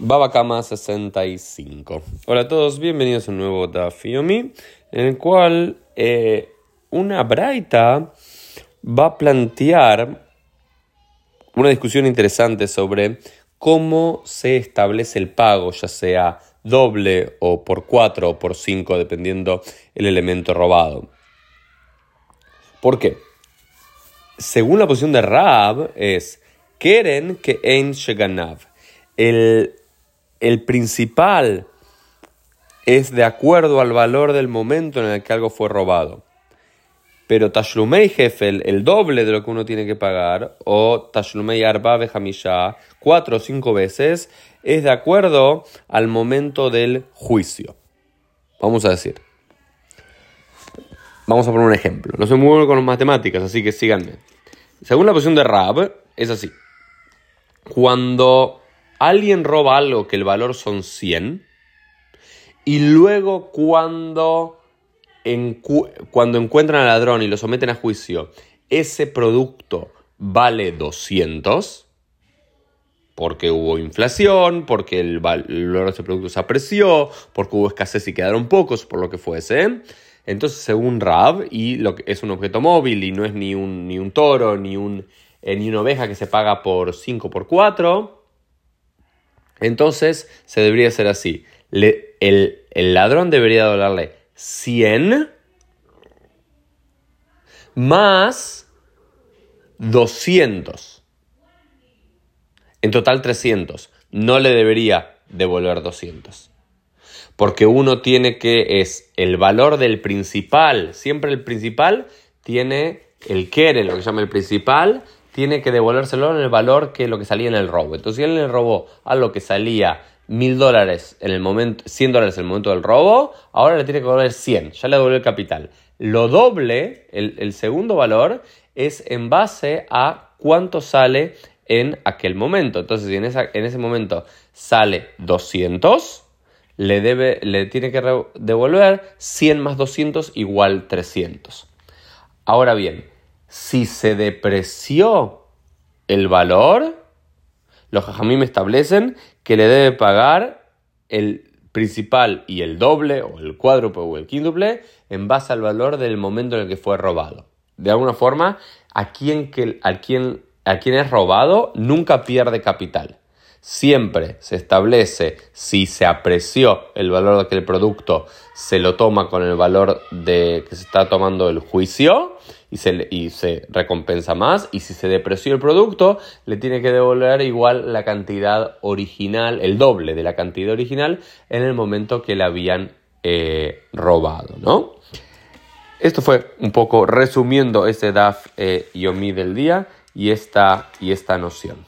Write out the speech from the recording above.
Babacama 65. Hola a todos, bienvenidos a un nuevo Daf en el cual eh, una braita va a plantear una discusión interesante sobre cómo se establece el pago, ya sea doble o por cuatro o por cinco, dependiendo el elemento robado. ¿Por qué? Según la posición de Rab, es Keren que Ein Sheganav. El el principal es de acuerdo al valor del momento en el que algo fue robado. Pero Tashlumei Hefel, el doble de lo que uno tiene que pagar, o Tashlumei Arba Hamisha, cuatro o cinco veces, es de acuerdo al momento del juicio. Vamos a decir. Vamos a poner un ejemplo. No soy muy bueno con las matemáticas, así que síganme. Según la posición de Rab, es así. Cuando alguien roba algo que el valor son 100 y luego cuando, cuando encuentran al ladrón y lo someten a juicio, ese producto vale 200 porque hubo inflación, porque el valor de ese producto se apreció, porque hubo escasez y quedaron pocos, por lo que fuese. Entonces, según Rab, y lo que es un objeto móvil y no es ni un, ni un toro, ni, un, eh, ni una oveja que se paga por 5 por 4, entonces se debería hacer así. el, ladrón debería darle 100 más 200. En total 300. No le debería devolver 200. Porque uno tiene que, es el valor del principal. Siempre el principal tiene el quiere, lo que se llama el principal, tiene que devolvérselo en el valor que lo que salía en el robo. Entonces, si él le robó a lo que salía mil dólares en el momento, 100 dólares en el momento del robo, ahora le tiene que devolver 100, ya le devolvió el capital. Lo doble, el, segundo valor, es en base a cuánto sale en aquel momento. Entonces, si en, en ese momento sale 200, le, debe, le tiene que devolver 100 más 200 igual 300. Ahora bien, si se depreció el valor, los jajamim establecen que le debe pagar el principal y el doble o el cuádruple o el quíntuple en base al valor del momento en el que fue robado. De alguna forma, a quien, quien, a quien es robado nunca pierde capital. Siempre se establece si se apreció el valor de aquel producto, se lo toma con el valor de que se está tomando el juicio y se, y se recompensa más. Y si se depreció el producto, le tiene que devolver igual la cantidad original, el doble de la cantidad original en el momento que la habían eh, robado, ¿no? Esto fue un poco resumiendo este DAF eh, Yomi del día y esta, y esta noción.